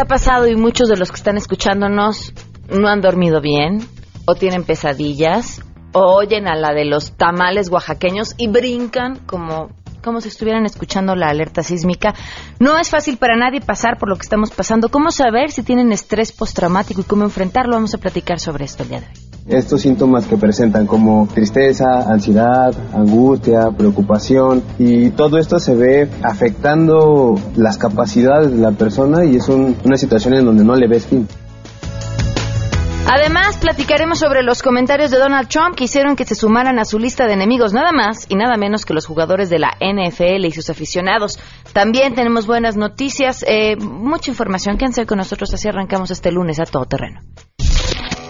ha pasado y muchos de los que están escuchándonos no han dormido bien o tienen pesadillas o oyen a la de los tamales oaxaqueños y brincan como como si estuvieran escuchando la alerta sísmica. No es fácil para nadie pasar por lo que estamos pasando. ¿Cómo saber si tienen estrés postraumático y cómo enfrentarlo? Vamos a platicar sobre esto el día de hoy. Estos síntomas que presentan como tristeza, ansiedad, angustia, preocupación y todo esto se ve afectando las capacidades de la persona y es una situación en donde no le ves fin. Además, platicaremos sobre los comentarios de Donald Trump que hicieron que se sumaran a su lista de enemigos nada más y nada menos que los jugadores de la NFL y sus aficionados. También tenemos buenas noticias, eh, mucha información. Quédense con nosotros, así arrancamos este lunes a todo terreno.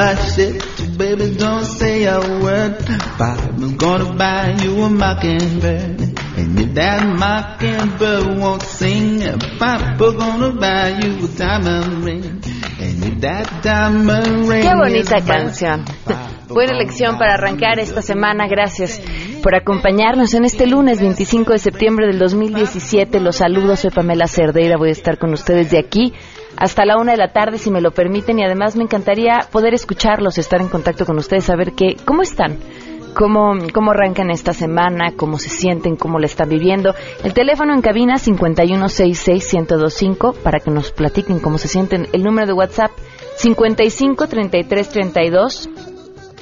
I said, baby, don't say a word. I'm gonna buy you a mockingbird. And if that mockingbird won't sing, Papa gonna buy you a diamond ring. And if that diamond ring. Qué bonita canción. Buena elección para arrancar esta semana. Gracias por acompañarnos en este lunes 25 de septiembre del 2017. Los saludos, soy Pamela Cerdeira. Voy a estar con ustedes de aquí hasta la una de la tarde, si me lo permiten. Y además me encantaría poder escucharlos, estar en contacto con ustedes, saber qué, cómo están cómo, cómo arrancan esta semana, cómo se sienten, cómo la están viviendo. El teléfono en cabina 5166125 para que nos platiquen cómo se sienten. El número de WhatsApp 553332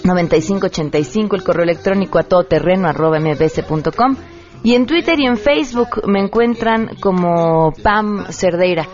9585, el correo electrónico a todoterreno arroba mbs.com y en Twitter y en Facebook me encuentran como Pam Cerdeira.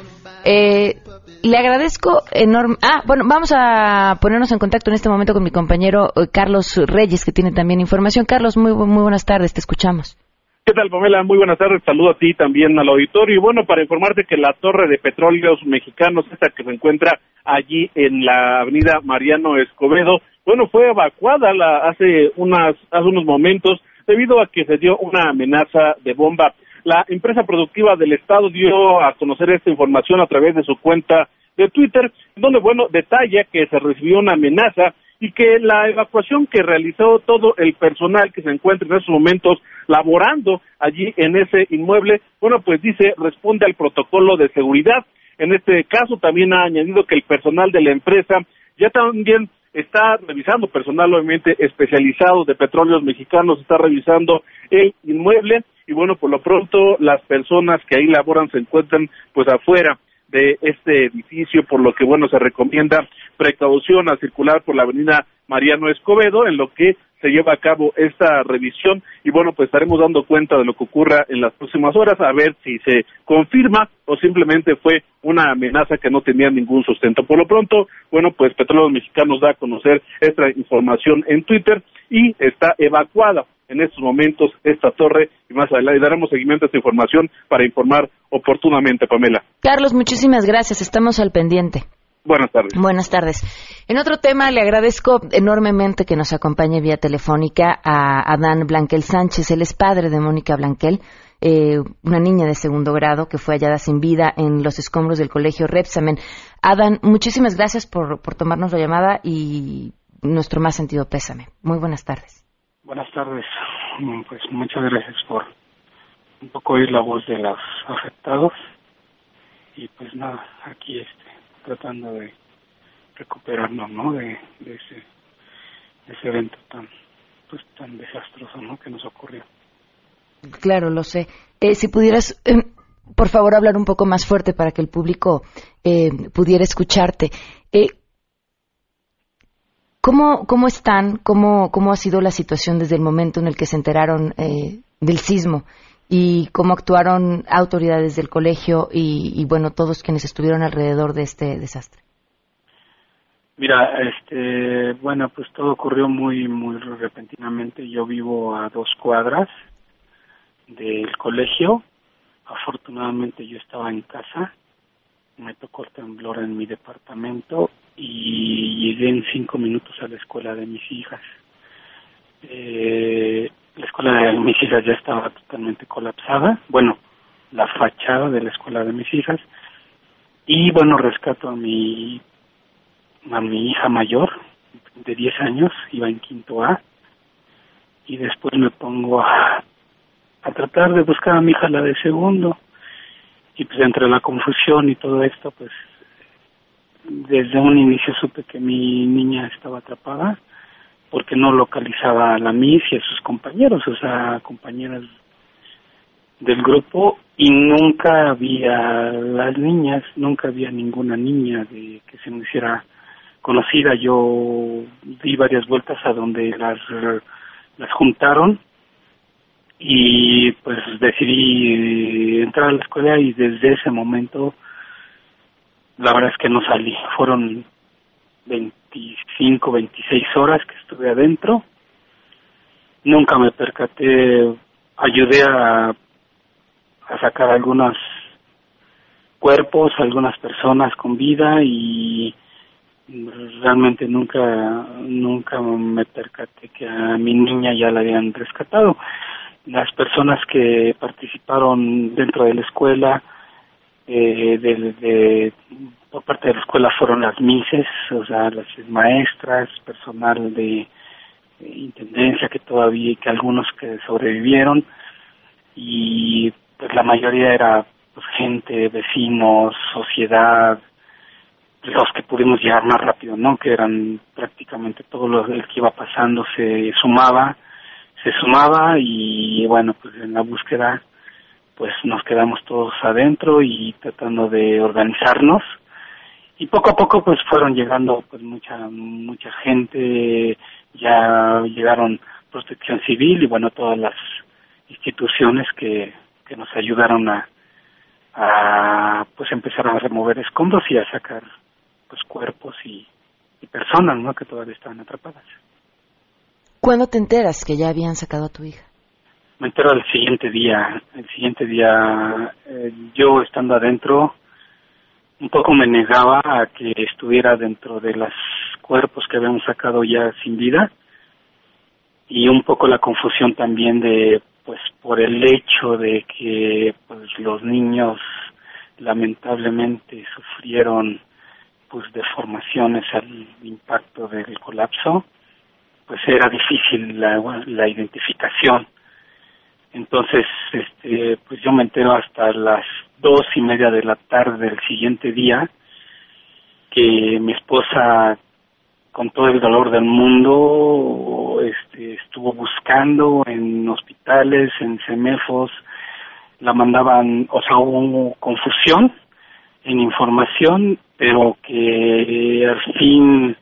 Eh, le agradezco enorme. Ah, bueno, vamos a ponernos en contacto en este momento con mi compañero eh, Carlos Reyes, que tiene también información. Carlos, muy, muy buenas tardes, te escuchamos. ¿Qué tal, Pamela? Muy buenas tardes. Saludo a ti también al auditorio. Y bueno, para informarte que la torre de petróleos mexicanos, esta que se encuentra allí en la avenida Mariano Escobedo, bueno, fue evacuada la, hace, unas, hace unos momentos debido a que se dio una amenaza de bomba. La empresa productiva del Estado dio a conocer esta información a través de su cuenta de Twitter, donde, bueno, detalla que se recibió una amenaza y que la evacuación que realizó todo el personal que se encuentra en esos momentos laborando allí en ese inmueble, bueno, pues dice, responde al protocolo de seguridad. En este caso también ha añadido que el personal de la empresa ya también está revisando personal obviamente especializado de petróleos mexicanos, está revisando el inmueble y bueno, por lo pronto las personas que ahí laboran se encuentran pues afuera de este edificio, por lo que bueno, se recomienda precaución a circular por la avenida Mariano Escobedo, en lo que se lleva a cabo esta revisión y bueno, pues estaremos dando cuenta de lo que ocurra en las próximas horas, a ver si se confirma o simplemente fue una amenaza que no tenía ningún sustento. Por lo pronto, bueno, pues Petróleos Mexicanos da a conocer esta información en Twitter y está evacuada en estos momentos esta torre y más adelante daremos seguimiento a esta información para informar oportunamente, Pamela. Carlos, muchísimas gracias. Estamos al pendiente. Buenas tardes. Buenas tardes. En otro tema, le agradezco enormemente que nos acompañe vía telefónica a Adán Blanquel Sánchez. Él es padre de Mónica Blanquel, eh, una niña de segundo grado que fue hallada sin vida en los escombros del colegio Repsamen. Adán, muchísimas gracias por, por tomarnos la llamada y nuestro más sentido pésame. Muy buenas tardes. Buenas tardes. Pues muchas gracias por un poco oír la voz de los afectados y pues nada, aquí este, tratando de recuperarnos, ¿no? De, ese, ese evento tan pues tan desastroso, ¿no? Que nos ocurrió. Claro, lo sé. Eh, si pudieras, eh, por favor, hablar un poco más fuerte para que el público eh, pudiera escucharte. Eh, ¿Cómo, cómo están? ¿Cómo, ¿Cómo ha sido la situación desde el momento en el que se enteraron del sismo? ¿Y cómo actuaron autoridades del colegio y, bueno, todos quienes estuvieron alrededor de este desastre? Mira, este, bueno, pues todo ocurrió muy, muy repentinamente. Yo vivo a dos cuadras del colegio. Afortunadamente yo estaba en casa. Me tocó el temblor en mi departamento y llegué en cinco minutos a la escuela de mis hijas. Eh, la escuela de mis hijas ya estaba totalmente colapsada. Bueno, la fachada de la escuela de mis hijas. Y bueno, rescato a mi a mi hija mayor de 10 años, iba en quinto A, y después me pongo a, a tratar de buscar a mi hija la de segundo, y pues entre la confusión y todo esto, pues desde un inicio supe que mi niña estaba atrapada, porque no localizaba a la Miss y a sus compañeros, o sea, compañeras del grupo y nunca había las niñas, nunca había ninguna niña de que se me hiciera conocida. Yo di varias vueltas a donde las, las juntaron y pues decidí entrar a la escuela y desde ese momento la verdad es que no salí. Fueron 25, 26 horas que estuve adentro. Nunca me percaté, ayudé a, a sacar algunos cuerpos, algunas personas con vida y realmente nunca nunca me percaté que a mi niña ya la habían rescatado las personas que participaron dentro de la escuela eh, de, por parte de la escuela fueron las mises o sea las maestras personal de, intendencia que todavía que algunos que sobrevivieron y pues la mayoría era pues gente vecinos sociedad los que pudimos llegar más rápido, ¿no? Que eran prácticamente todo lo que iba pasando se sumaba, se sumaba y bueno, pues en la búsqueda pues nos quedamos todos adentro y tratando de organizarnos y poco a poco pues fueron llegando pues mucha mucha gente, ya llegaron Protección Civil y bueno, todas las instituciones que que nos ayudaron a a pues empezar a remover escombros y a sacar pues, cuerpos y, personas ¿no? que todavía estaban atrapadas. ¿Cuándo te enteras que ya habían sacado a tu hija? Me entero el siguiente día. El siguiente día, eh, yo estando adentro, un poco me negaba a que estuviera dentro de los cuerpos que habíamos sacado ya sin vida y un poco la confusión también de pues por el hecho de que pues los niños lamentablemente sufrieron pues deformaciones al impacto del colapso, pues era difícil la, la identificación. Entonces, este, pues yo me entero hasta las dos y media de la tarde del siguiente día que mi esposa, con todo el dolor del mundo, este, estuvo buscando en hospitales, en semefos, la mandaban, o sea, hubo confusión en información, pero que al fin,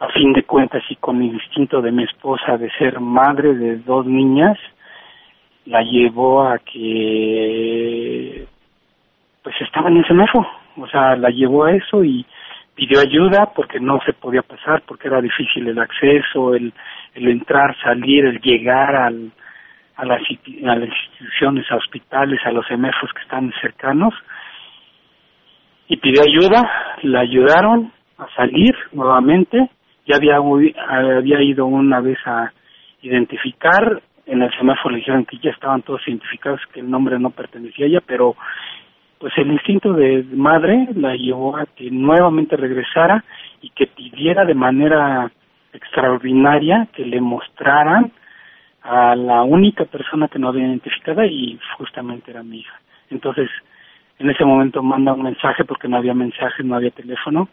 a fin de cuentas y con el instinto de mi esposa de ser madre de dos niñas, la llevó a que pues estaba en ese mefo, o sea, la llevó a eso y pidió ayuda porque no se podía pasar, porque era difícil el acceso, el, el entrar, salir, el llegar al, a, las, a las instituciones, a hospitales, a los emefos que están cercanos, y pidió ayuda, la ayudaron a salir nuevamente, ya había, había ido una vez a identificar, en el semáforo le dijeron que ya estaban todos identificados, que el nombre no pertenecía a ella, pero pues el instinto de madre la llevó a que nuevamente regresara y que pidiera de manera extraordinaria que le mostraran a la única persona que no había identificada y justamente era mi hija. Entonces, en ese momento manda un mensaje porque no había mensaje, no había teléfono,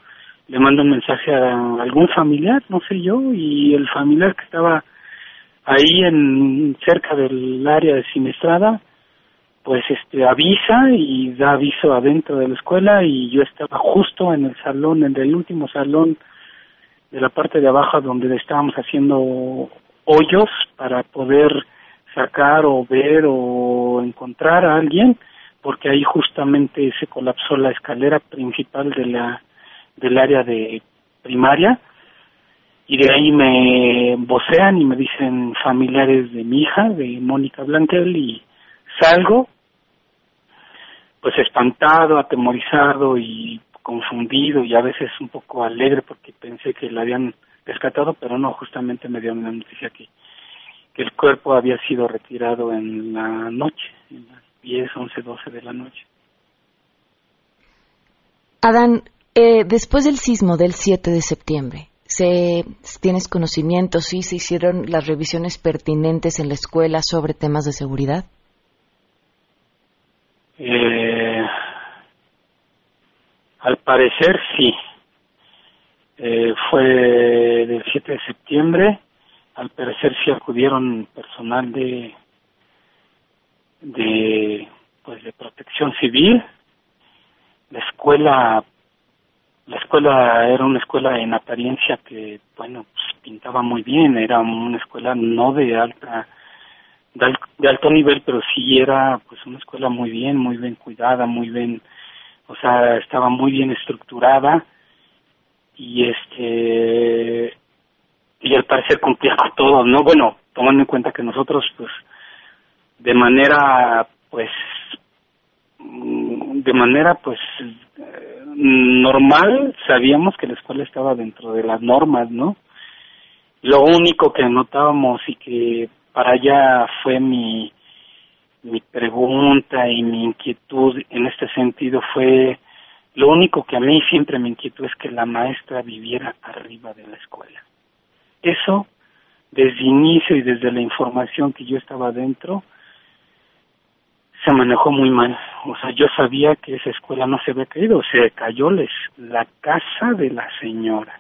le manda un mensaje a algún familiar, no sé yo, y el familiar que estaba ahí en cerca del área de siniestrada, pues este avisa y da aviso adentro de la escuela y yo estaba justo en el salón, en el último salón de la parte de abajo donde estábamos haciendo hoyos para poder sacar o ver o encontrar a alguien porque ahí justamente se colapsó la escalera principal de la del área de primaria y de ahí me vocean y me dicen familiares de mi hija, de Mónica Blanquel, y salgo pues espantado, atemorizado y confundido y a veces un poco alegre porque pensé que la habían rescatado, pero no, justamente me dio una noticia que, que el cuerpo había sido retirado en la noche, en las 10, 11, 12 de la noche. Adán, eh, después del sismo del 7 de septiembre, ¿se, ¿tienes conocimiento si se hicieron las revisiones pertinentes en la escuela sobre temas de seguridad? Eh, al parecer sí. Eh, fue del 7 de septiembre. Al parecer sí acudieron personal de de pues de protección civil. La escuela la escuela era una escuela en apariencia que bueno pues, pintaba muy bien era una escuela no de alta de, alto nivel pero sí era pues una escuela muy bien muy bien cuidada muy bien o sea estaba muy bien estructurada y este y al parecer cumplía con todo no bueno tomando en cuenta que nosotros pues de manera pues mm, de manera pues normal sabíamos que la escuela estaba dentro de las normas, ¿no? Lo único que notábamos y que para allá fue mi mi pregunta y mi inquietud en este sentido fue lo único que a mí siempre me inquietó es que la maestra viviera arriba de la escuela. Eso desde inicio y desde la información que yo estaba dentro se manejó muy mal. O sea, yo sabía que esa escuela no se había caído, se cayó les, la casa de la señora.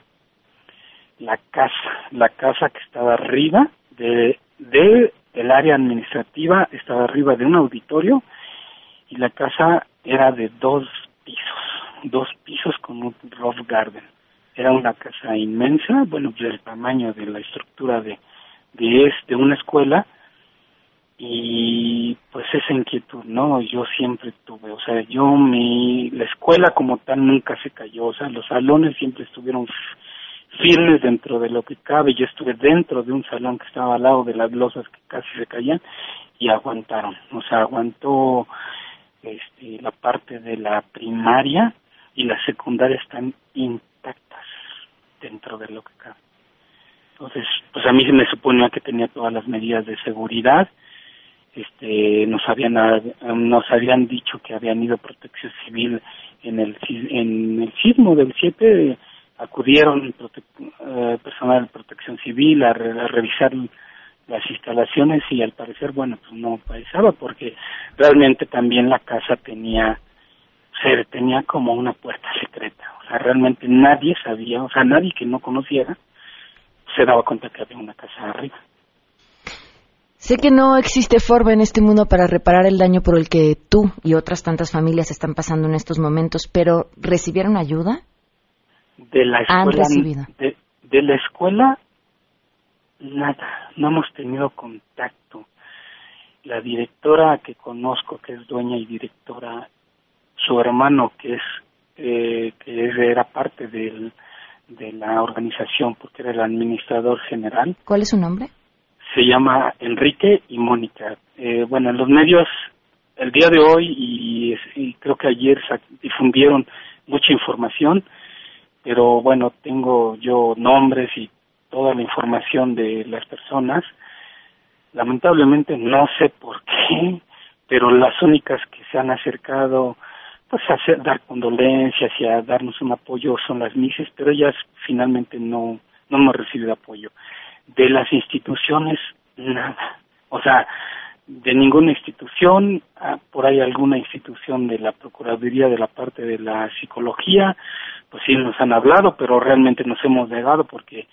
La casa, la casa que estaba arriba de, de el área administrativa, estaba arriba de un auditorio y la casa era de dos pisos, dos pisos con un roof garden. Era una casa inmensa, bueno, del tamaño de la estructura de, de, de una escuela, y pues esa inquietud, ¿no? Yo siempre tuve, o sea, yo mi, la escuela como tal nunca se cayó, o sea, los salones siempre estuvieron firmes dentro de lo que cabe, yo estuve dentro de un salón que estaba al lado de las losas que casi se caían y aguantaron, o sea, aguantó este, la parte de la primaria y la secundaria están intactas dentro de lo que cabe. Entonces, pues a mí se me suponía que tenía todas las medidas de seguridad, este nos habían nos habían dicho que habían ido protección civil en el en el sismo del 7 acudieron eh, personal de protección civil a, revisar las instalaciones y al parecer bueno pues no pasaba porque realmente también la casa tenía se tenía como una puerta secreta. O sea realmente nadie sabía o sea nadie que no conociera se daba cuenta que había una casa arriba Sé que no existe forma en este mundo para reparar el daño por el que tú y otras tantas familias están pasando en estos momentos, pero ¿recibieron ayuda? De la escuela, De, de la escuela, nada, no hemos tenido contacto. La directora que conozco, que es dueña y directora, su hermano, que es eh, que era parte del, de la organización, porque era el administrador general. ¿Cuál es su nombre? Se llama Enrique y Mónica. Eh, bueno, en los medios el día de hoy y, creo que ayer difundieron mucha información, pero bueno, tengo yo nombres y toda la información de las personas. Lamentablemente no sé por qué, pero las únicas que se han acercado pues a dar condolencias y a darnos un apoyo son las Mises, pero ellas finalmente no, no hemos recibido apoyo de las instituciones nada. O sea, de ninguna institución, ah, por ahí alguna institución de la Procuraduría de la parte de la psicología, pues sí nos han hablado, pero realmente nos hemos negado porque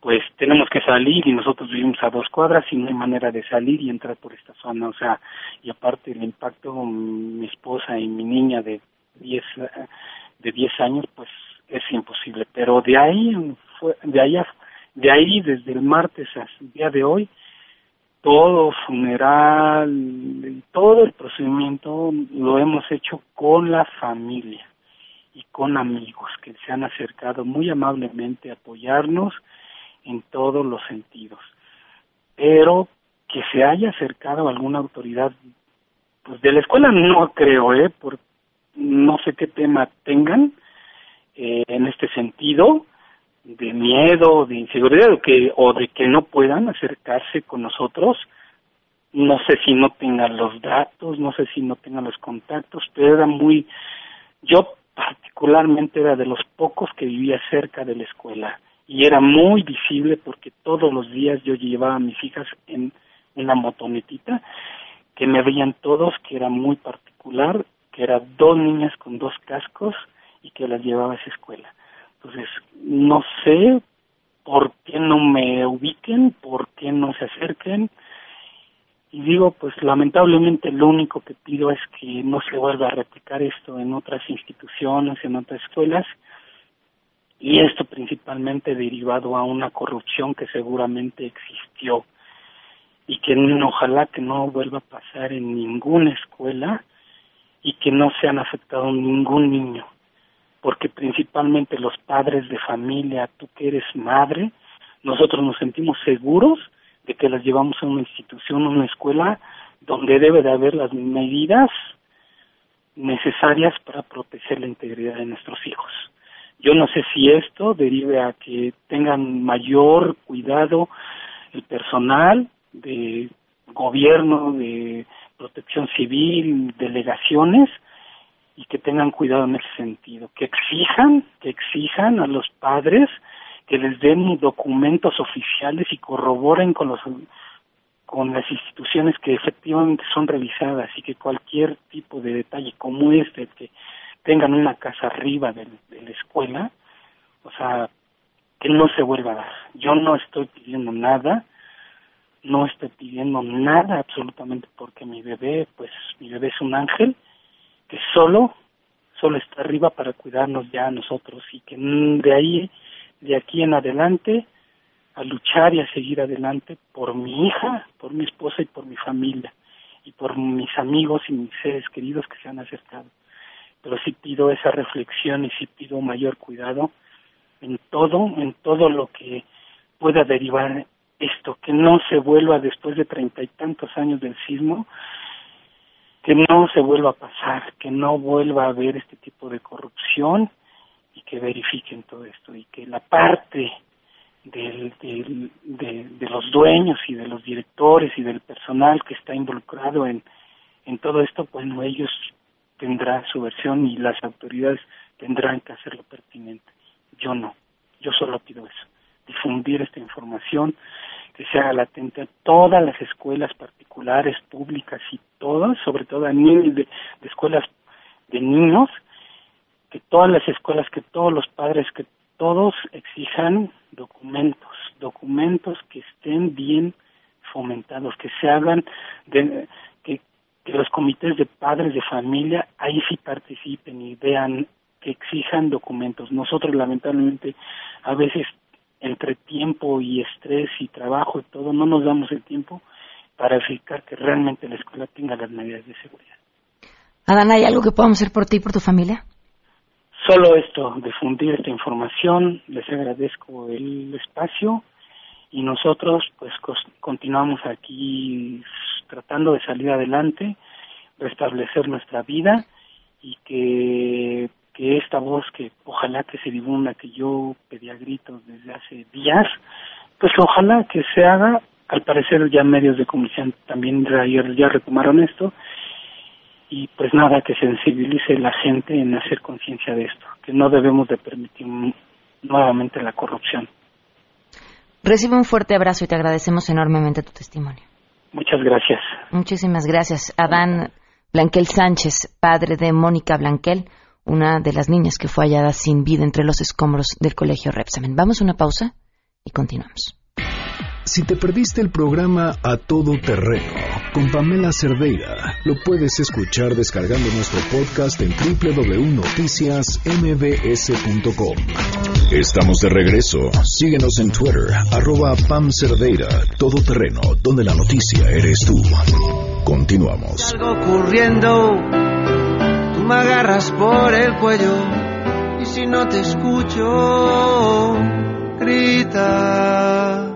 pues tenemos que salir y nosotros vivimos a dos cuadras y no hay manera de salir y entrar por esta zona, o sea, y aparte el impacto, mi esposa y mi niña de 10 de 10 años, pues es imposible, pero de ahí fue, de ahí de ahí, desde el martes hasta el día de hoy, todo funeral, todo el procedimiento lo hemos hecho con la familia. y con amigos que se han acercado muy amablemente a apoyarnos en todos los sentidos. Pero que se haya acercado alguna autoridad pues de la escuela no creo, ¿eh? Por no sé qué tema tengan eh, en este sentido de miedo, de inseguridad o que o de que no puedan acercarse con nosotros. No sé si no tengan los datos, no sé si no tengan los contactos, pero era muy yo particularmente era de los pocos que vivía cerca de la escuela y era muy visible porque todos los días yo llevaba a mis hijas en una motonetita que me veían todos que era muy particular, que eran dos niñas con dos cascos y que las llevaba a esa escuela. Entonces, no sé por qué no me ubiquen, por qué no se acerquen. Y digo, pues lamentablemente lo único que pido es que no se vuelva a replicar esto en otras instituciones, en otras escuelas, y esto principalmente derivado a una corrupción que seguramente existió y que ojalá que no vuelva a pasar en ninguna escuela y que no sean afectados ningún niño, porque principalmente los padres de familia, tú que eres madre, nosotros nos sentimos seguros de que las llevamos a una institución, a una escuela donde debe de haber las medidas necesarias para proteger la integridad de nuestros hijos. Yo no sé si esto derive a que tengan mayor cuidado el personal, de gobierno, de protección civil, delegaciones, y que tengan cuidado en ese sentido, que exijan, que exijan a los padres que les den documentos oficiales y corroboren con los con las instituciones que efectivamente son revisadas y que cualquier tipo de detalle como este, que tengan una casa arriba de, de la escuela, o sea, que no se vuelva a dar. Yo no estoy pidiendo nada, no estoy pidiendo nada absolutamente porque mi bebé, pues mi bebé es un ángel que solo, solo está arriba para cuidarnos ya a nosotros y que de ahí, de aquí en adelante, a luchar y a seguir adelante por mi hija, por mi esposa y por mi familia y por mis amigos y mis seres queridos que se han acercado. Pero sí pido esa reflexión y sí pido mayor cuidado en todo, en todo lo que pueda derivar esto, que no se vuelva después de treinta y tantos años del sismo, que no se vuelva a pasar, que no vuelva a haber este tipo de corrupción y que verifiquen todo esto y que la parte del, de, de, los dueños y de los directores y del personal que está involucrado en, en todo esto, bueno, ellos tendrán su versión y las autoridades tendrán que hacer lo pertinente. Yo no, yo solo pido eso difundir esta información, que se haga latente a todas las escuelas particulares, públicas y todas, sobre todo a niños de, escuelas de niños, que todas las escuelas, que todos los padres, que todos exijan documentos, documentos que estén bien fomentados, que se hagan, de, que, que los comités de padres de familia ahí sí participen y vean que exijan documentos. Nosotros lamentablemente a veces entre tiempo y estrés y trabajo y todo, no nos damos el tiempo para verificar que realmente la escuela tenga las medidas de seguridad. Adán, ¿hay algo que podamos hacer por ti y por tu familia? Solo esto, difundir esta información, les agradezco el espacio y nosotros pues continuamos aquí tratando de salir adelante, restablecer nuestra vida y que que esta voz que ojalá que se difunda, que yo pedía gritos desde hace días, pues ojalá que se haga, al parecer ya medios de comunicación también ayer ya retomaron esto, y pues nada, que sensibilice la gente en hacer conciencia de esto, que no debemos de permitir nuevamente la corrupción. Recibe un fuerte abrazo y te agradecemos enormemente tu testimonio. Muchas gracias. Muchísimas gracias. Adán Blanquel Sánchez, padre de Mónica Blanquel, una de las niñas que fue hallada sin vida entre los escombros del colegio Repsamen. Vamos a una pausa y continuamos. Si te perdiste el programa A Todo Terreno con Pamela Cerdeira, lo puedes escuchar descargando nuestro podcast en www.noticiasmbs.com. Estamos de regreso. Síguenos en Twitter, arroba Pam Cerdeira, Todo Terreno, donde la noticia eres tú. Continuamos. Algo ocurriendo me agarras por el cuello si no te escucho. Grita,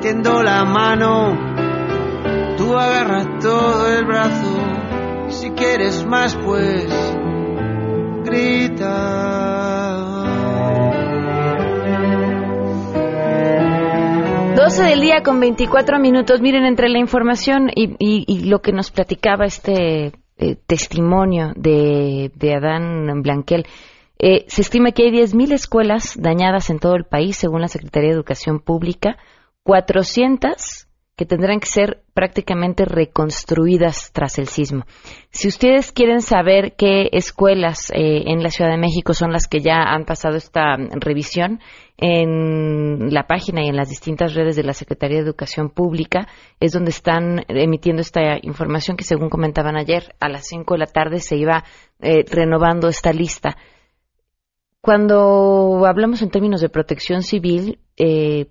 tiendo la mano, tú agarras todo el brazo. Si quieres más, pues grita. 12 del día con 24 minutos. Miren, entre la información y, y- y lo que nos platicaba este eh, testimonio de, de Adán Blanquel, eh, se estima que hay 10.000 escuelas dañadas en todo el país, según la Secretaría de Educación Pública, 400 que tendrán que ser prácticamente reconstruidas tras el sismo. Si ustedes quieren saber qué escuelas eh, en la Ciudad de México son las que ya han pasado esta revisión, en la página y en las distintas redes de la Secretaría de Educación Pública es donde están emitiendo esta información que, según comentaban ayer, a las 5 de la tarde se iba eh, renovando esta lista. Cuando hablamos en términos de protección civil, eh,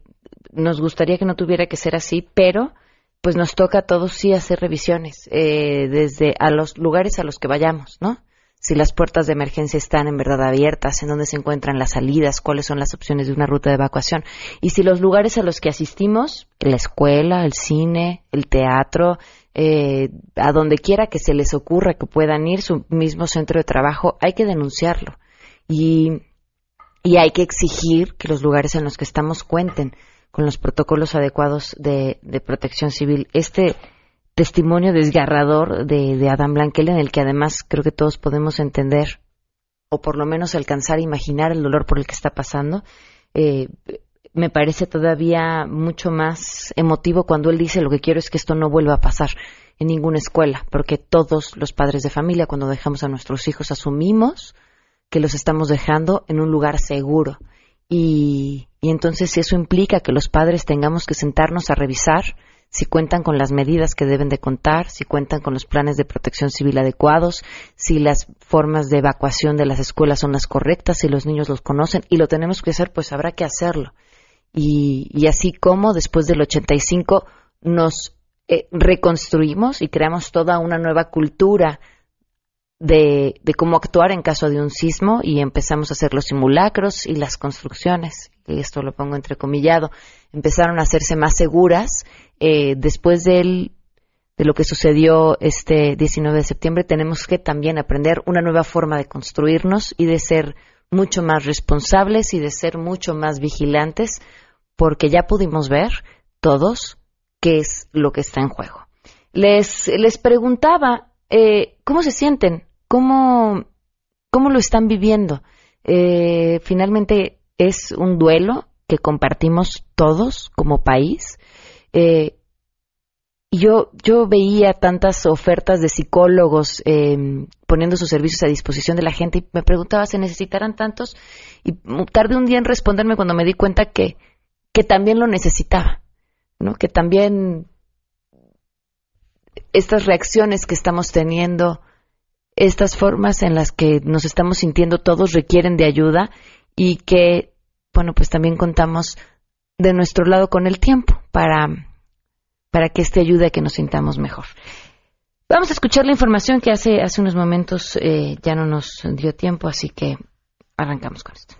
nos gustaría que no tuviera que ser así, pero pues nos toca a todos sí hacer revisiones eh, desde a los lugares a los que vayamos, ¿no? Si las puertas de emergencia están en verdad abiertas, en dónde se encuentran las salidas, cuáles son las opciones de una ruta de evacuación. Y si los lugares a los que asistimos, la escuela, el cine, el teatro, eh, a donde quiera que se les ocurra que puedan ir, su mismo centro de trabajo, hay que denunciarlo. Y, y hay que exigir que los lugares en los que estamos cuenten con los protocolos adecuados de, protección civil. Este testimonio desgarrador de, de Adam Blanquel, en el que además creo que todos podemos entender, o por lo menos alcanzar a imaginar el dolor por el que está pasando, eh, me parece todavía mucho más emotivo cuando él dice lo que quiero es que esto no vuelva a pasar en ninguna escuela, porque todos los padres de familia, cuando dejamos a nuestros hijos, asumimos que los estamos dejando en un lugar seguro. Y, y entonces eso implica que los padres tengamos que sentarnos a revisar si cuentan con las medidas que deben de contar, si cuentan con los planes de protección civil adecuados, si las formas de evacuación de las escuelas son las correctas, si los niños los conocen y lo tenemos que hacer, pues habrá que hacerlo. Y, así como después del 85 nos eh, reconstruimos y creamos toda una nueva cultura de, cómo actuar en caso de un sismo y empezamos a hacer los simulacros y las construcciones, esto lo pongo entrecomillado, empezaron a hacerse más seguras. Eh, después del, de lo que sucedió este 19 de septiembre, tenemos que también aprender una nueva forma de construirnos y de ser mucho más responsables y de ser mucho más vigilantes, porque ya pudimos ver todos qué es lo que está en juego. Les, les preguntaba eh, cómo se sienten, cómo, cómo lo están viviendo. Eh, finalmente es un duelo que compartimos todos como país. Eh, yo, yo veía tantas ofertas de psicólogos eh, poniendo sus servicios a disposición de la gente y me preguntaba, ¿se necesitarán tantos? Y tardé un día en responderme cuando me di cuenta que, que también lo necesitaba, ¿no? Que también estas reacciones que estamos teniendo, estas formas en las que nos estamos sintiendo todos requieren de ayuda y que, bueno, pues también contamos de nuestro lado con el tiempo para, para que este ayude a que nos sintamos mejor. Vamos a escuchar la información que hace, hace unos momentos eh, ya no nos dio tiempo, así que arrancamos con esto.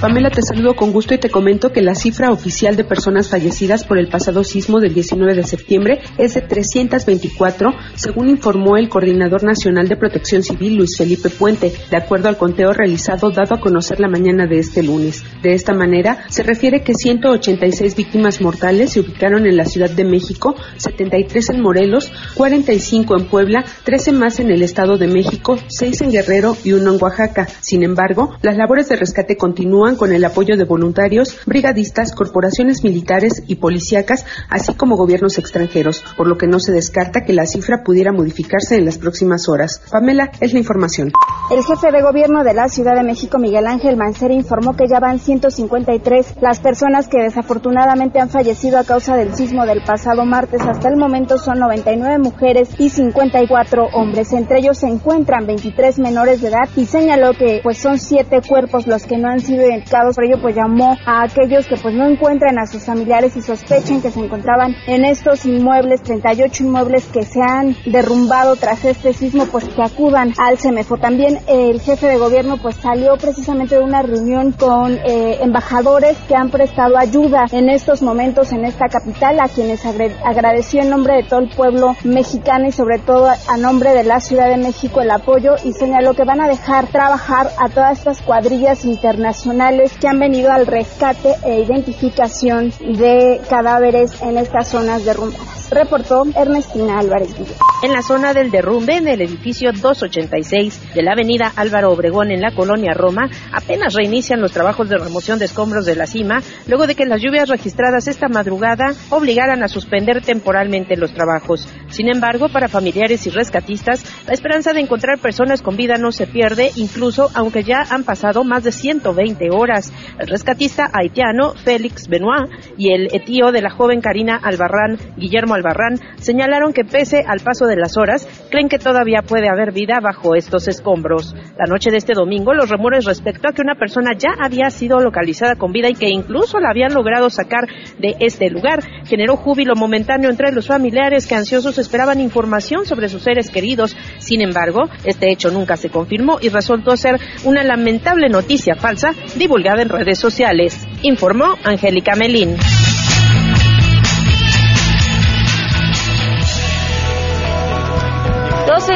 Pamela, te saludo con gusto y te comento que la cifra oficial de personas fallecidas por el pasado sismo del 19 de septiembre es de 324, según informó el Coordinador Nacional de Protección Civil, Luis Felipe Puente, de acuerdo al conteo realizado dado a conocer la mañana de este lunes. De esta manera, se refiere que 186 víctimas mortales se ubicaron en la Ciudad de México, 73 en Morelos, 45 en Puebla, 13 más en el Estado de México, 6 en Guerrero y 1 en Oaxaca. Sin embargo, las labores de rescate continúan con el apoyo de voluntarios, brigadistas, corporaciones militares y policíacas, así como gobiernos extranjeros, por lo que no se descarta que la cifra pudiera modificarse en las próximas horas. Pamela, es la información. El jefe de gobierno de la Ciudad de México, Miguel Ángel Mancera, informó que ya van 153 las personas que desafortunadamente han fallecido a causa del sismo del pasado martes. Hasta el momento son 99 mujeres y 54 hombres. Entre ellos se encuentran 23 menores de edad y señaló que pues son siete cuerpos los que no han sido identificados Por ello, pues llamó a aquellos que pues no encuentran a sus familiares y sospechen que se encontraban en estos inmuebles, 38 inmuebles que se han derrumbado tras este sismo, pues que acudan al CEMEFO. También el jefe de gobierno pues salió precisamente de una reunión con eh, embajadores que han prestado ayuda en estos momentos en esta capital, a quienes agradeció en nombre de todo el pueblo mexicano y sobre todo a nombre de la Ciudad de México el apoyo y señaló que van a dejar trabajar a todas estas cuadrillas internacionales que han venido al rescate e identificación de cadáveres en estas zonas derrumbadas. Reportó Ernestina Álvarez En la zona del derrumbe, en el edificio 286 de la avenida Álvaro Obregón en la colonia Roma, apenas reinician los trabajos de remoción de escombros de la cima, luego de que las lluvias registradas esta madrugada obligaran a suspender temporalmente los trabajos. Sin embargo, para familiares y rescatistas, la esperanza de encontrar personas con vida no se pierde, incluso aunque ya han pasado más de 120 horas. El rescatista haitiano Félix Benoit y el etío de la joven Karina Albarrán, Guillermo Albarrán, señalaron que pese al paso de las horas, creen que todavía puede haber vida bajo estos escombros. La noche de este domingo, los rumores respecto a que una persona ya había sido localizada con vida y que incluso la habían logrado sacar de este lugar generó júbilo momentáneo entre los familiares que ansiosos esperaban información sobre sus seres queridos. Sin embargo, este hecho nunca se confirmó y resultó ser una lamentable noticia falsa divulgada en redes sociales, informó Angélica Melín.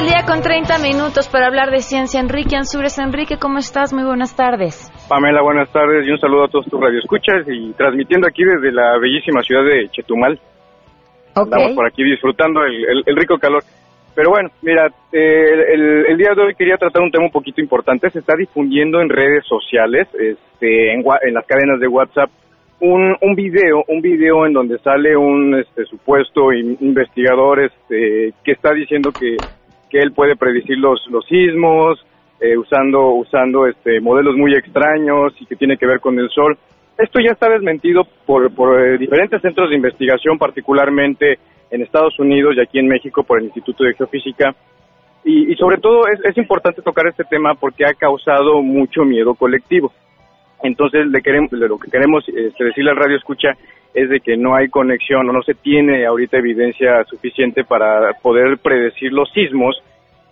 12 el día con 30 minutos para hablar de ciencia. Enrique Ansures. Enrique, ¿cómo estás? Muy buenas tardes. Pamela, buenas tardes y un saludo a todos tus radioescuchas y transmitiendo aquí desde la bellísima ciudad de Chetumal. Estamos por aquí disfrutando el, rico calor. Pero bueno, mira, eh, el, día de hoy quería tratar un tema un poquito importante. Se está difundiendo en redes sociales, este, en, las cadenas de WhatsApp, un, un video, un video en donde sale un este, supuesto investigador este, que está diciendo que que él puede predecir los, los sismos, eh, usando, usando este, modelos muy extraños y que tiene que ver con el sol. Esto ya está desmentido por, por eh, diferentes centros de investigación, particularmente en Estados Unidos y aquí en México por el Instituto de Geofísica. Y, sobre todo es, es, importante tocar este tema porque ha causado mucho miedo colectivo. Entonces, le queremos, lo que queremos este, decirle al radio escucha es de que no hay conexión o no se tiene ahorita evidencia suficiente para poder predecir los sismos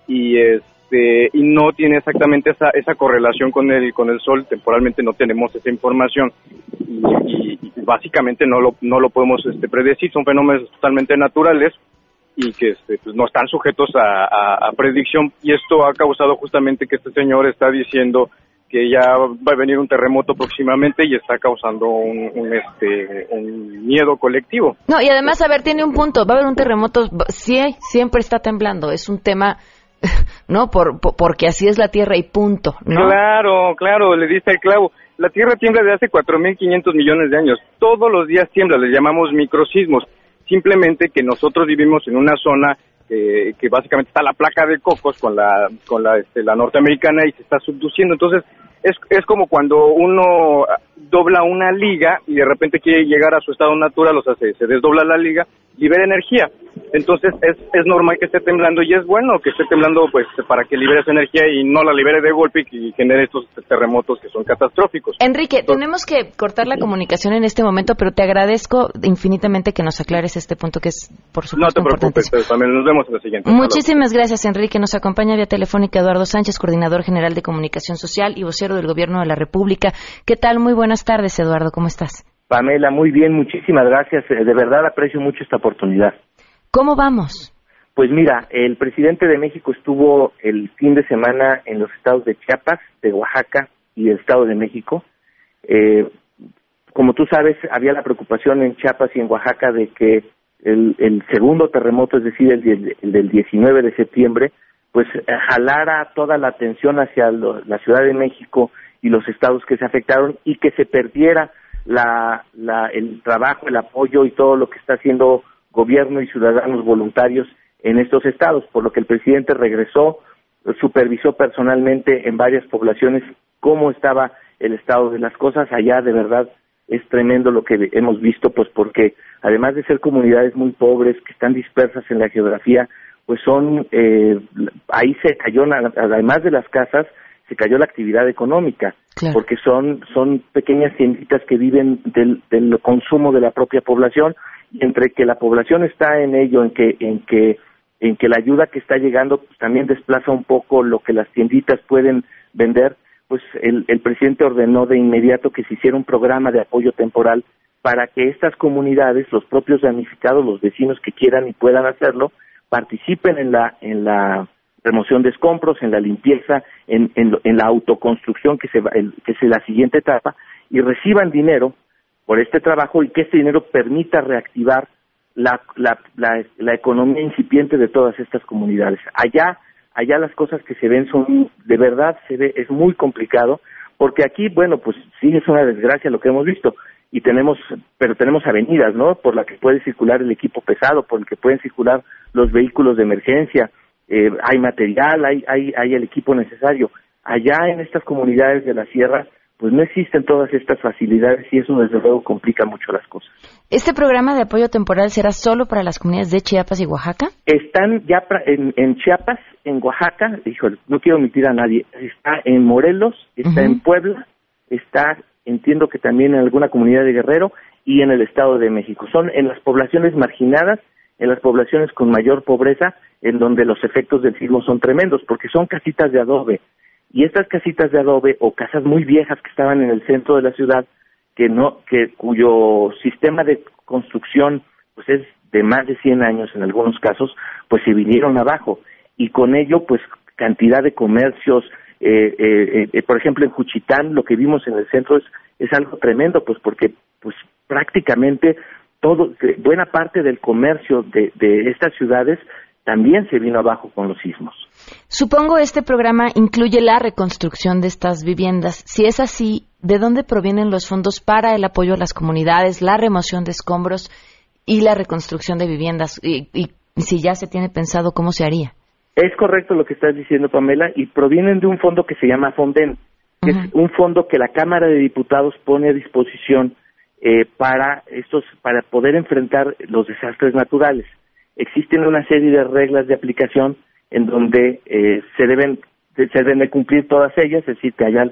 y este y no tiene exactamente esa, esa correlación con el con el sol temporalmente no tenemos esa información. Y, básicamente no lo no lo podemos este, predecir son fenómenos totalmente naturales y que este, pues, no están sujetos a, a predicción. Y esto ha causado justamente que este señor está diciendo que ya va a venir un terremoto próximamente y está causando un, este un miedo colectivo. No, y además, a ver, tiene un punto, va a haber un terremoto, sí, siempre está temblando, es un tema, ¿no? Por, porque así es la Tierra y punto, ¿no? Claro, claro, le diste el clavo. La Tierra tiembla desde hace 4.500 millones de años. Todos los días tiembla, le llamamos microsismos. Simplemente que nosotros vivimos en una zona que básicamente está la placa de cocos con la con la, este, la norteamericana y se está subduciendo. Entonces es, es como cuando uno dobla una liga y de repente quiere llegar a su estado natural, o sea, se, se desdobla la liga, libera energía. Entonces es, es normal que esté temblando y es bueno que esté temblando pues para que libere esa energía y no la libere de golpe y genere estos terremotos que son catastróficos. Enrique, tenemos que cortar la comunicación en este momento, pero te agradezco infinitamente que nos aclares este punto que es por supuesto No te preocupes, también nos vemos en la siguiente. Muchísimas gracias, Enrique. Nos acompaña vía telefónica Eduardo Sánchez, coordinador general de comunicación social y vocero del Gobierno de la República. ¿Qué tal? Muy buenas tardes, Eduardo. ¿Cómo estás? Pamela, muy bien, muchísimas gracias. Eh, de verdad aprecio mucho esta oportunidad. ¿Cómo vamos? Pues mira, el presidente de México estuvo el fin de semana en los estados de Chiapas, de Oaxaca y el estado de México. Eh, como tú sabes, había la preocupación en Chiapas y en Oaxaca de que el, segundo terremoto, es decir, el, el, del 19 de septiembre, pues eh, jalara toda la atención hacia la Ciudad de México y los estados que se afectaron y que se perdiera la, la, el trabajo, el apoyo y todo lo que está haciendo gobierno y ciudadanos voluntarios en estos estados, por lo que el presidente regresó, supervisó personalmente en varias poblaciones cómo estaba el estado de las cosas. Allá de verdad es tremendo lo que hemos visto, pues porque además de ser comunidades muy pobres que están dispersas en la geografía, pues son, eh, ahí se cayó, además de las casas, se cayó la actividad económica, porque son, son pequeñas tienditas que viven del, del consumo de la propia población, y entre que la población está en ello, en que, en que, en que la ayuda que está llegando pues, también desplaza un poco lo que las tienditas pueden vender, pues el, el presidente ordenó de inmediato que se hiciera un programa de apoyo temporal para que estas comunidades, los propios damnificados, los vecinos que quieran y puedan hacerlo, participen en la, en la remoción de escombros, en la limpieza, en, en, la autoconstrucción que, se que es la siguiente etapa, y reciban dinero por este trabajo y que este dinero permita reactivar la, la, la, economía incipiente de todas estas comunidades. Allá, allá las cosas que se ven son, de verdad, se ve, es muy complicado, porque aquí, bueno, pues sí es una desgracia lo que hemos visto, y tenemos, pero tenemos avenidas, ¿no? Por la que puede circular el equipo pesado, por el que pueden circular los vehículos de emergencia, eh, hay material, hay, hay, hay el equipo necesario. Allá en estas comunidades de la sierra, pues no existen todas estas facilidades y eso desde luego complica mucho las cosas. ¿Este programa de apoyo temporal será solo para las comunidades de Chiapas y Oaxaca? Están ya en, en Chiapas, en Oaxaca, híjole, no quiero omitir a nadie, está en Morelos, está en Puebla, está, entiendo que también en alguna comunidad de Guerrero y en el Estado de México. Son en las poblaciones marginadas en las poblaciones con mayor pobreza, en donde los efectos del sismo son tremendos, porque son casitas de adobe. Y estas casitas de adobe o casas muy viejas que estaban en el centro de la ciudad, que no, que cuyo sistema de construcción pues es de más de 100 años en algunos casos, pues se vinieron abajo y con ello pues cantidad de comercios, eh, eh, eh, por ejemplo en Juchitán lo que vimos en el centro es, es algo tremendo pues porque pues prácticamente todo, buena parte del comercio de, de estas ciudades también se vino abajo con los sismos. Supongo este programa incluye la reconstrucción de estas viviendas. Si es así, ¿de dónde provienen los fondos para el apoyo a las comunidades, la remoción de escombros y la reconstrucción de viviendas? Y, si ya se tiene pensado cómo se haría. Es correcto lo que estás diciendo, Pamela, y provienen de un fondo que se llama Fonden, que es un fondo que la Cámara de Diputados pone a disposición eh, para estos para poder enfrentar los desastres naturales. Existen una serie de reglas de aplicación en donde eh, se deben se deben cumplir todas ellas, es decir, que haya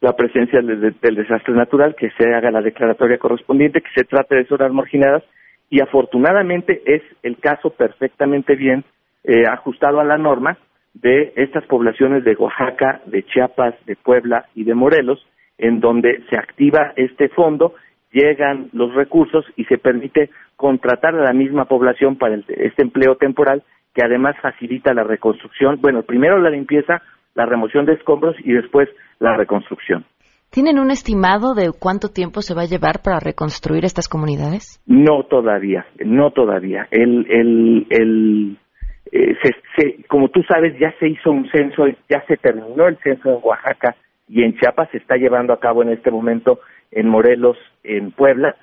la presencia del, desastre natural, que se haga la declaratoria correspondiente, que se trate de zonas marginadas y afortunadamente es el caso perfectamente bien eh, ajustado a la norma de estas poblaciones de Oaxaca, de Chiapas, de Puebla y de Morelos, en donde se activa este fondo llegan los recursos y se permite contratar a la misma población para este empleo temporal que además facilita la reconstrucción, bueno, primero la limpieza, la remoción de escombros y después la reconstrucción. ¿Tienen un estimado de cuánto tiempo se va a llevar para reconstruir estas comunidades? No todavía, no todavía. El, el, el, eh, se, como tú sabes, ya se hizo un censo, ya se terminó el censo en Oaxaca y en Chiapas se está llevando a cabo en este momento en Morelos, en Puebla,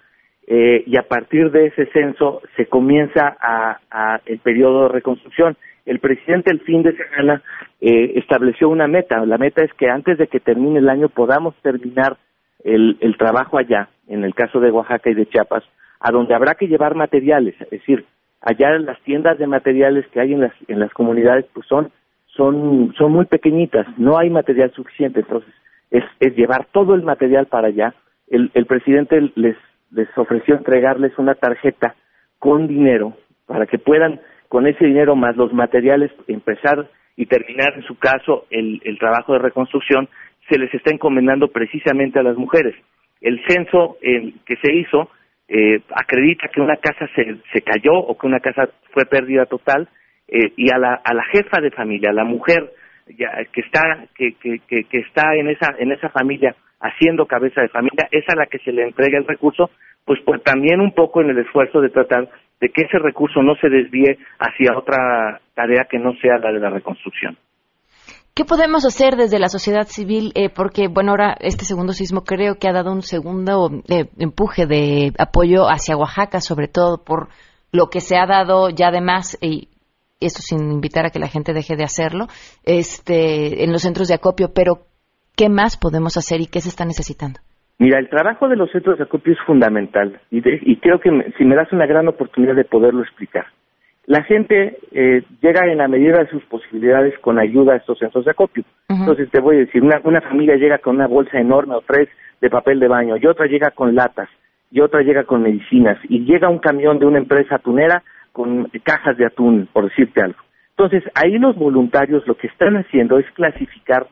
eh, y a partir de ese censo se comienza a, el periodo de reconstrucción. El presidente el fin de semana eh, estableció una meta. La meta es que antes de que termine el año podamos terminar el, trabajo allá, en el caso de Oaxaca y de Chiapas, a donde habrá que llevar materiales, es decir, allá las tiendas de materiales que hay en las, en las comunidades pues son, son, son muy pequeñitas, no hay material suficiente, entonces es, es llevar todo el material para allá el, el presidente les, les ofreció entregarles una tarjeta con dinero para que puedan, con ese dinero más los materiales, empezar y terminar, en su caso, el, el trabajo de reconstrucción, se les está encomendando precisamente a las mujeres. El censo que se hizo eh, acredita que una casa se, se cayó o que una casa fue pérdida total eh, y a la, a la jefa de familia, a la mujer ya, que está que, que, que, que está en esa en esa familia haciendo cabeza de familia, es a la que se le entrega el recurso, pues, pues también un poco en el esfuerzo de tratar de que ese recurso no se desvíe hacia otra tarea que no sea la de la reconstrucción. ¿Qué podemos hacer desde la sociedad civil? Eh, porque, bueno, ahora este segundo sismo creo que ha dado un segundo eh, empuje de apoyo hacia Oaxaca, sobre todo por lo que se ha dado ya además, y esto sin invitar a que la gente deje de hacerlo, este, en los centros de acopio, pero ¿Qué más podemos hacer y qué se está necesitando? Mira, el trabajo de los centros de acopio es fundamental y, creo que si me das una gran oportunidad de poderlo explicar. la gente eh, llega en la medida de sus posibilidades con ayuda a estos centros de acopio. Entonces te voy a decir, una, una familia llega con una bolsa enorme o tres de papel de baño y otra llega con latas y otra llega con medicinas y llega un camión de una empresa atunera con cajas de atún, por decirte algo. Entonces, ahí los voluntarios lo que están haciendo es clasificar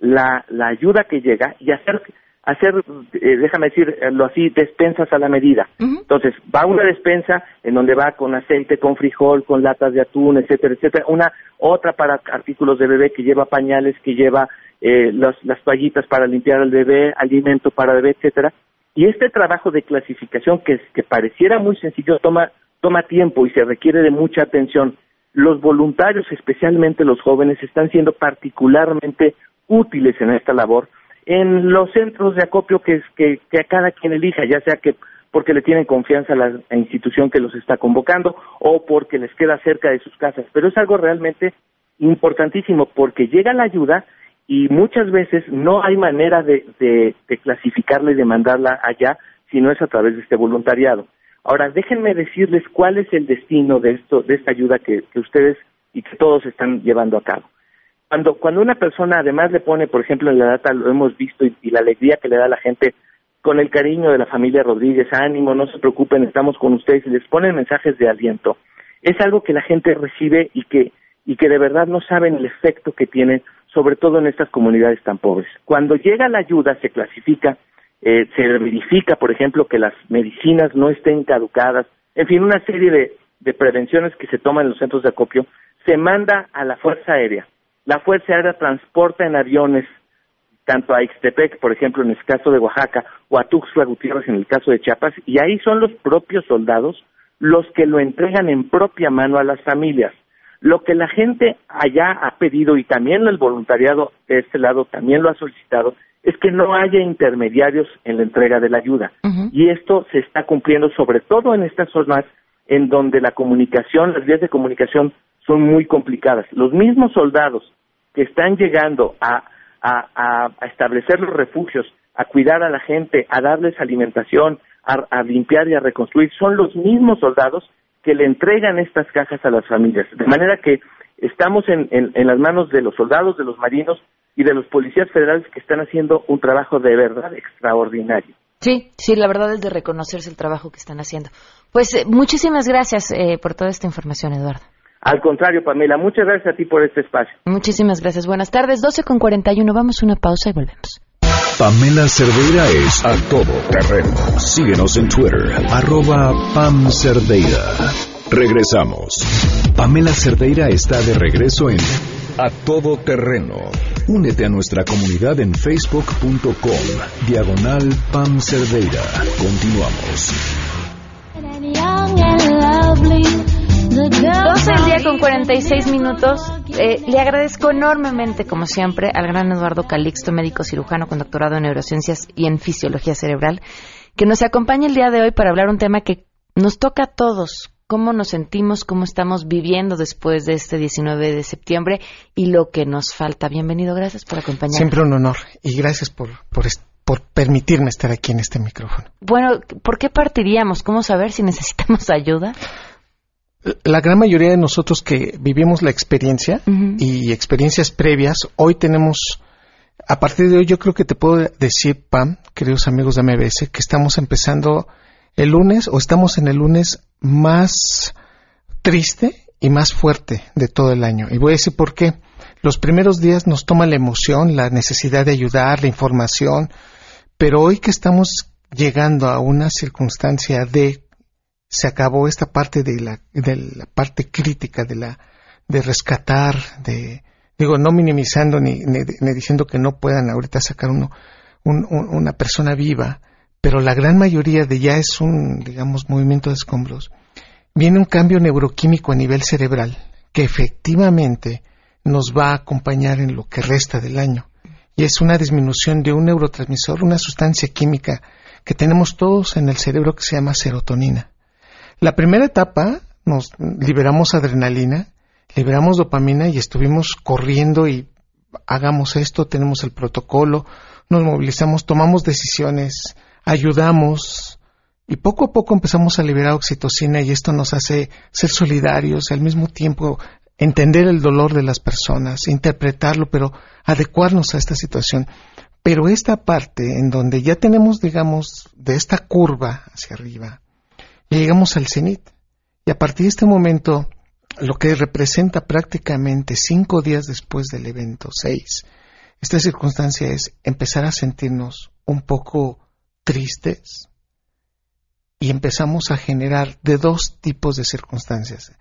la, la ayuda que llega y hacer hacer, eh, déjame decirlo así, despensas a la medida. Entonces, va una despensa en donde va con aceite, con frijol, con latas de atún, etcétera, etcétera. Una, otra para artículos de bebé que lleva pañales, que lleva eh, las toallitas para limpiar al bebé, alimento para bebé, etcétera. Y este trabajo de clasificación que, que pareciera muy sencillo toma, toma tiempo y se requiere de mucha atención. Los voluntarios, especialmente los jóvenes, están siendo particularmente útiles en esta labor en los centros de acopio que, que, que a cada quien elija, ya sea que porque le tienen confianza a la institución que los está convocando o porque les queda cerca de sus casas. Pero es algo realmente importantísimo porque llega la ayuda y muchas veces no hay manera de, clasificarla y de mandarla allá si no es a través de este voluntariado. Ahora, déjenme decirles cuál es el destino de esto, de esta ayuda que ustedes y que todos están llevando a cabo. Cuando, cuando una persona además le pone, por ejemplo, en la data lo hemos visto y, la alegría que le da a la gente con el cariño de la familia Rodríguez, ánimo, no se preocupen, estamos con ustedes y les ponen mensajes de aliento. Es algo que la gente recibe y que, y que de verdad no saben el efecto que tiene, sobre todo en estas comunidades tan pobres. Cuando llega la ayuda, se clasifica, eh, se verifica, por ejemplo, que las medicinas no estén caducadas, en fin, una serie de, de prevenciones que se toman en los centros de acopio, se manda a la Fuerza Aérea la Fuerza Aérea transporta en aviones tanto a Ixtepec, por ejemplo, en el caso de Oaxaca, o a Tuxtla Gutiérrez en el caso de Chiapas, y ahí son los propios soldados los que lo entregan en propia mano a las familias. Lo que la gente allá ha pedido, y también el voluntariado de este lado también lo ha solicitado, es que no haya intermediarios en la entrega de la ayuda. Y esto se está cumpliendo sobre todo en estas zonas en donde la comunicación, las vías de comunicación son muy complicadas. Los mismos soldados que están llegando a, establecer los refugios, a cuidar a la gente, a darles alimentación, a, limpiar y a reconstruir, son los mismos soldados que le entregan estas cajas a las familias. De manera que estamos en, las manos de los soldados, de los marinos y de los policías federales que están haciendo un trabajo de verdad extraordinario. Sí, sí, la verdad es de reconocerse el trabajo que están haciendo. Pues eh, muchísimas gracias eh, por toda esta información, Eduardo. Al contrario, Pamela, muchas gracias a ti por este espacio. Muchísimas gracias. Buenas tardes, 12 con 41. Vamos a una pausa y volvemos. Pamela Cerdeira es a todo terreno. Síguenos en Twitter, arroba Pam Cerdeira. Regresamos. Pamela Cerdeira está de regreso en A Todo Terreno. Únete a nuestra comunidad en facebook.com, diagonal Pam Cerdeira. Continuamos. 12 del día con 46 minutos. Eh, le agradezco enormemente, como siempre, al gran Eduardo Calixto, médico cirujano con doctorado en neurociencias y en fisiología cerebral, que nos acompaña el día de hoy para hablar un tema que nos toca a todos. Cómo nos sentimos, cómo estamos viviendo después de este 19 de septiembre y lo que nos falta. Bienvenido, gracias por acompañarnos. Siempre un honor y gracias por, por, por permitirme estar aquí en este micrófono. Bueno, ¿por qué partiríamos? ¿Cómo saber si necesitamos ayuda? La gran mayoría de nosotros que vivimos la experiencia y experiencias previas, hoy tenemos, a partir de hoy yo creo que te puedo decir, Pam, queridos amigos de MBS, que estamos empezando el lunes o estamos en el lunes más triste y más fuerte de todo el año. Y voy a decir por qué. Los primeros días nos toma la emoción, la necesidad de ayudar, la información, pero hoy que estamos llegando a una circunstancia de se acabó esta parte de la, parte crítica de la de rescatar, de digo no minimizando ni, diciendo que no puedan ahorita sacar uno una persona viva, pero la gran mayoría de ya es un digamos movimiento de escombros. Viene un cambio neuroquímico a nivel cerebral que efectivamente nos va a acompañar en lo que resta del año y es una disminución de un neurotransmisor, una sustancia química que tenemos todos en el cerebro que se llama serotonina. La primera etapa nos liberamos adrenalina, liberamos dopamina y estuvimos corriendo y hagamos esto, tenemos el protocolo, nos movilizamos, tomamos decisiones, ayudamos, Y poco a poco empezamos a liberar oxitocina y esto nos hace ser solidarios y al mismo tiempo entender el dolor de las personas, interpretarlo, pero adecuarnos a esta situación. Pero esta parte en donde ya tenemos, digamos, de esta curva hacia arriba, llegamos al cenit. Y a partir de este momento, lo que representa prácticamente cinco días después del evento, seis, esta circunstancia es empezar a sentirnos un poco tristes y empezamos a generar de dos tipos de circunstancias.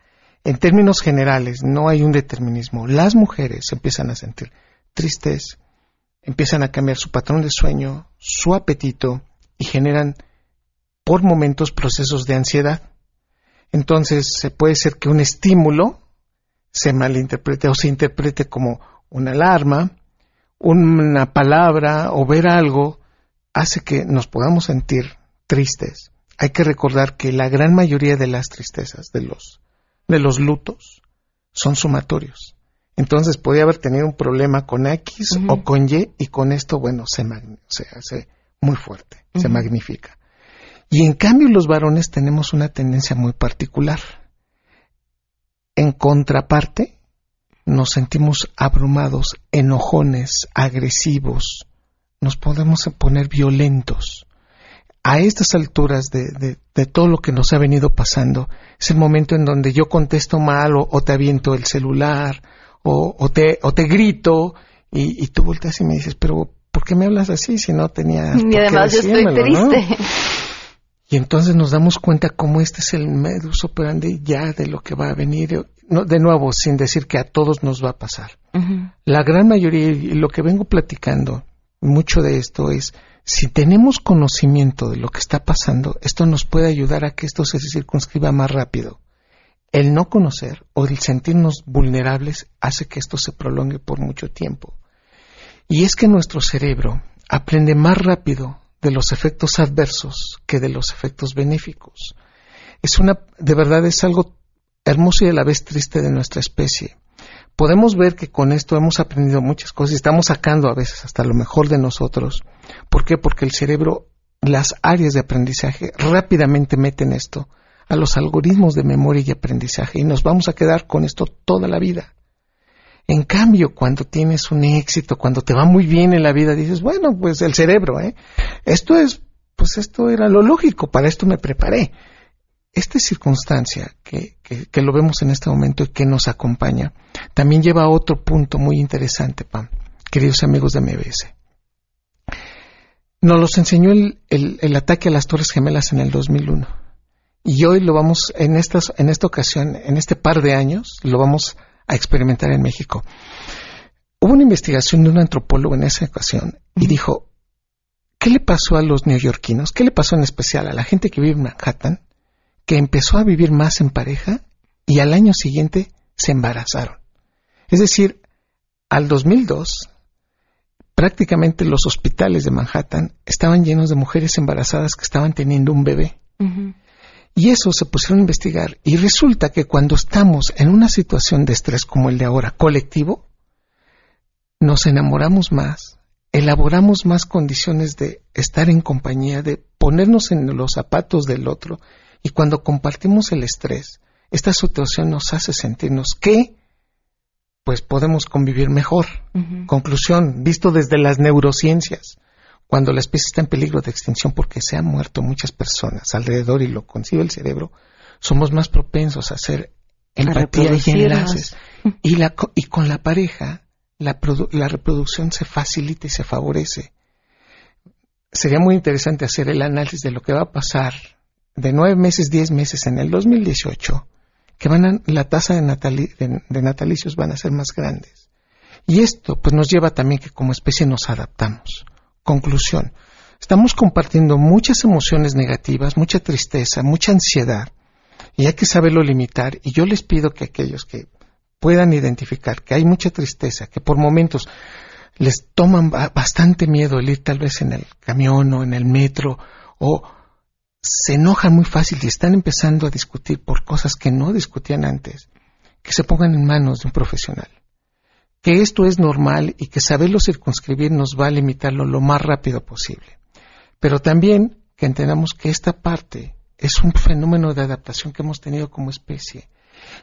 En términos generales, no hay un determinismo. Las mujeres empiezan a sentir tristes, empiezan a cambiar su patrón de sueño, su apetito y generan por momentos procesos de ansiedad. Entonces, se puede ser que un estímulo se malinterprete o se interprete como una alarma, una palabra o ver algo hace que nos podamos sentir tristes. Hay que recordar que la gran mayoría de las tristezas, de los, de los lutos, son sumatorios. Entonces podía haber tenido un problema con X o con Y y con esto, bueno, se, se hace muy fuerte, se magnifica. Y en cambio los varones tenemos una tendencia muy particular. En contraparte, nos sentimos abrumados, enojones, agresivos, nos podemos poner violentos. A estas alturas de, todo lo que nos ha venido pasando, es el momento en donde yo contesto mal o, te aviento el celular o, te, o te grito y, tú volteas y me dices, pero ¿por qué me hablas así si no tenía... Y además yo estoy triste. Y entonces nos damos cuenta cómo este es el medus operandi ya de lo que va a venir. No, de nuevo, sin decir que a todos nos va a pasar. La gran mayoría, y lo que vengo platicando, mucho de esto es, si tenemos conocimiento de lo que está pasando, esto nos puede ayudar a que esto se circunscriba más rápido. El no conocer o el sentirnos vulnerables hace que esto se prolongue por mucho tiempo. Y es que nuestro cerebro aprende más rápido de los efectos adversos que de los efectos benéficos. Es una, de verdad es algo hermoso y a la vez triste de nuestra especie. Podemos ver que con esto hemos aprendido muchas cosas y estamos sacando a veces hasta lo mejor de nosotros. ¿Por qué? Porque el cerebro, las áreas de aprendizaje rápidamente meten esto a los algoritmos de memoria y aprendizaje y nos vamos a quedar con esto toda la vida. En cambio, cuando tienes un éxito, cuando te va muy bien en la vida, dices, bueno, pues el cerebro, ¿eh? Esto es, pues esto era lo lógico, para esto me preparé. Esta circunstancia que, que, lo vemos en este momento y que nos acompaña, también lleva a otro punto muy interesante, Pam, queridos amigos de MBS. Nos los enseñó el, el, el, ataque a las Torres Gemelas en el 2001. Y hoy lo vamos, en, estas, en esta ocasión, en este par de años, lo vamos a experimentar en México. Hubo una investigación de un antropólogo en esa ocasión y dijo, ¿qué le pasó a los neoyorquinos? ¿Qué le pasó en especial a la gente que vive en Manhattan? Que empezó a vivir más en pareja y al año siguiente se embarazaron. Es decir, al 2002, prácticamente los hospitales de Manhattan estaban llenos de mujeres embarazadas que estaban teniendo un bebé. Y eso se pusieron a investigar. Y resulta que cuando estamos en una situación de estrés como el de ahora, colectivo, nos enamoramos más, elaboramos más condiciones de estar en compañía, de ponernos en los zapatos del otro. Y cuando compartimos el estrés, esta situación nos hace sentirnos que pues podemos convivir mejor. Conclusión, visto desde las neurociencias, cuando la especie está en peligro de extinción porque se han muerto muchas personas alrededor y lo concibe el cerebro, somos más propensos a hacer empatía y enlaces. Y, la, y con la pareja, la, la reproducción se facilita y se favorece. Sería muy interesante hacer el análisis de lo que va a pasar de nueve meses, diez meses en el 2018, que van a, la tasa de, de natalicios van a ser más grandes. Y esto pues nos lleva también que como especie nos adaptamos. Conclusión. Estamos compartiendo muchas emociones negativas, mucha tristeza, mucha ansiedad, y hay que saberlo limitar. Y yo les pido que aquellos que puedan identificar que hay mucha tristeza, que por momentos les toman bastante miedo el ir tal vez en el camión o en el metro, o se enojan muy fácil y están empezando a discutir por cosas que no discutían antes, que se pongan en manos de un profesional que esto es normal y que saberlo circunscribir nos va a limitarlo lo más rápido posible. Pero también que entendamos que esta parte es un fenómeno de adaptación que hemos tenido como especie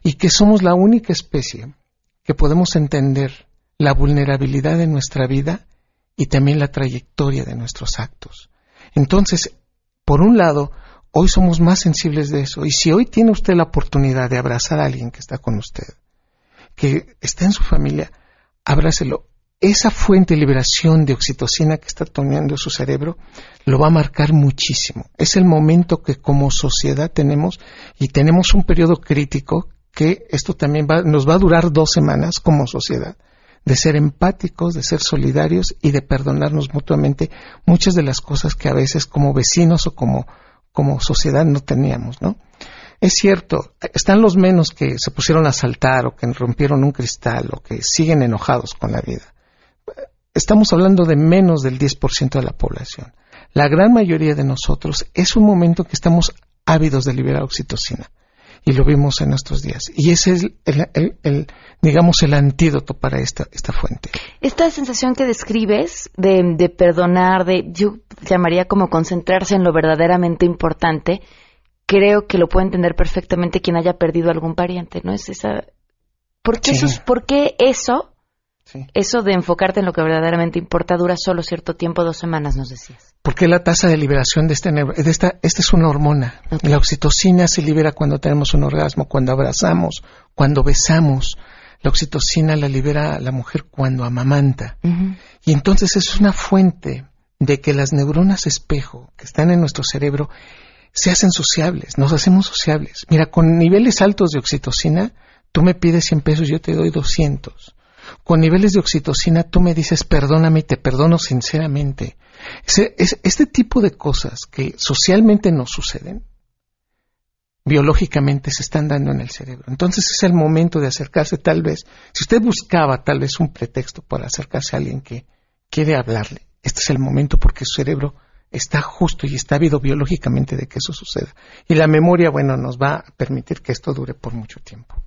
y que somos la única especie que podemos entender la vulnerabilidad de nuestra vida y también la trayectoria de nuestros actos. Entonces, por un lado, hoy somos más sensibles de eso. Y si hoy tiene usted la oportunidad de abrazar a alguien que está con usted, que está en su familia, abrácelo. Esa fuente de liberación de oxitocina que está tomando su cerebro lo va a marcar muchísimo. Es el momento que como sociedad tenemos y tenemos un periodo crítico que esto también nos va a durar dos semanas como sociedad de ser empáticos, de ser solidarios y de perdonarnos mutuamente muchas de las cosas que a veces como vecinos o como, como sociedad no teníamos, ¿no? Es cierto, están los menos que se pusieron a saltar o que rompieron un cristal o que siguen enojados con la vida. Estamos hablando de menos del 10% de la población. La gran mayoría de nosotros es un momento que estamos ávidos de liberar oxitocina y lo vimos en nuestros días. Y ese es el, digamos, el antídoto para esta, esta fuente. Esta sensación que describes de, de, perdonar, de, yo llamaría como concentrarse en lo verdaderamente importante, creo que lo puede entender perfectamente quien haya perdido algún pariente, ¿no? Es esa... ¿Por qué, eso, ¿por qué eso eso de enfocarte en lo que verdaderamente importa dura solo cierto tiempo, dos semanas, nos decías. Porque la tasa de liberación de, este, de esta, esta es una hormona. La oxitocina se libera cuando tenemos un orgasmo, cuando abrazamos, cuando besamos. La oxitocina la libera la mujer cuando amamanta. Y entonces es una fuente de que las neuronas espejo que están en nuestro cerebro se hacen sociables, nos hacemos sociables. Mira, con niveles altos de oxitocina, tú me pides 100 pesos, yo te doy 200 con niveles de oxitocina tú me dices perdóname y te perdono sinceramente. este tipo de cosas que socialmente nos suceden, biológicamente se están dando en el cerebro. Entonces es el momento de acercarse tal vez, si usted buscaba tal vez un pretexto para acercarse a alguien que quiere hablarle, este es el momento porque su cerebro está justo y está habido biológicamente de que eso suceda. Y la memoria, bueno, nos va a permitir que esto dure por mucho tiempo.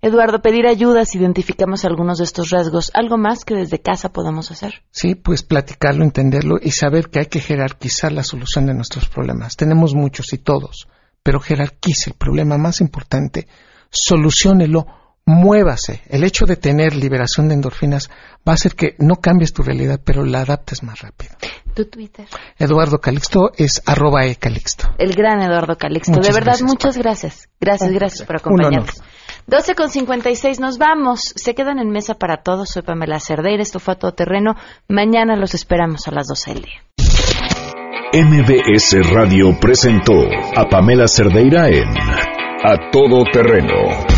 Eduardo, pedir ayuda si identificamos algunos de estos rasgos. ¿Algo más que desde casa podamos hacer? Sí, pues platicarlo, entenderlo y saber que hay que jerarquizar la solución de nuestros problemas. Tenemos muchos y todos, pero jerarquice el problema más importante, solucionelo, muévase. El hecho de tener liberación de endorfinas va a hacer que no cambies tu realidad, pero la adaptes más rápido. ¿Tu Twitter? Eduardo Calixto es arroba e Calixto. El gran Eduardo Calixto. de verdad, muchas gracias. Gracias, gracias por acompañarnos. 12 con 56, nos vamos. Se quedan en mesa para todos. Soy Pamela Cerdeira. Esto fue a todo terreno. Mañana los esperamos a las 12 del día. MBS Radio presentó a Pamela Cerdeira en A Todo Terreno.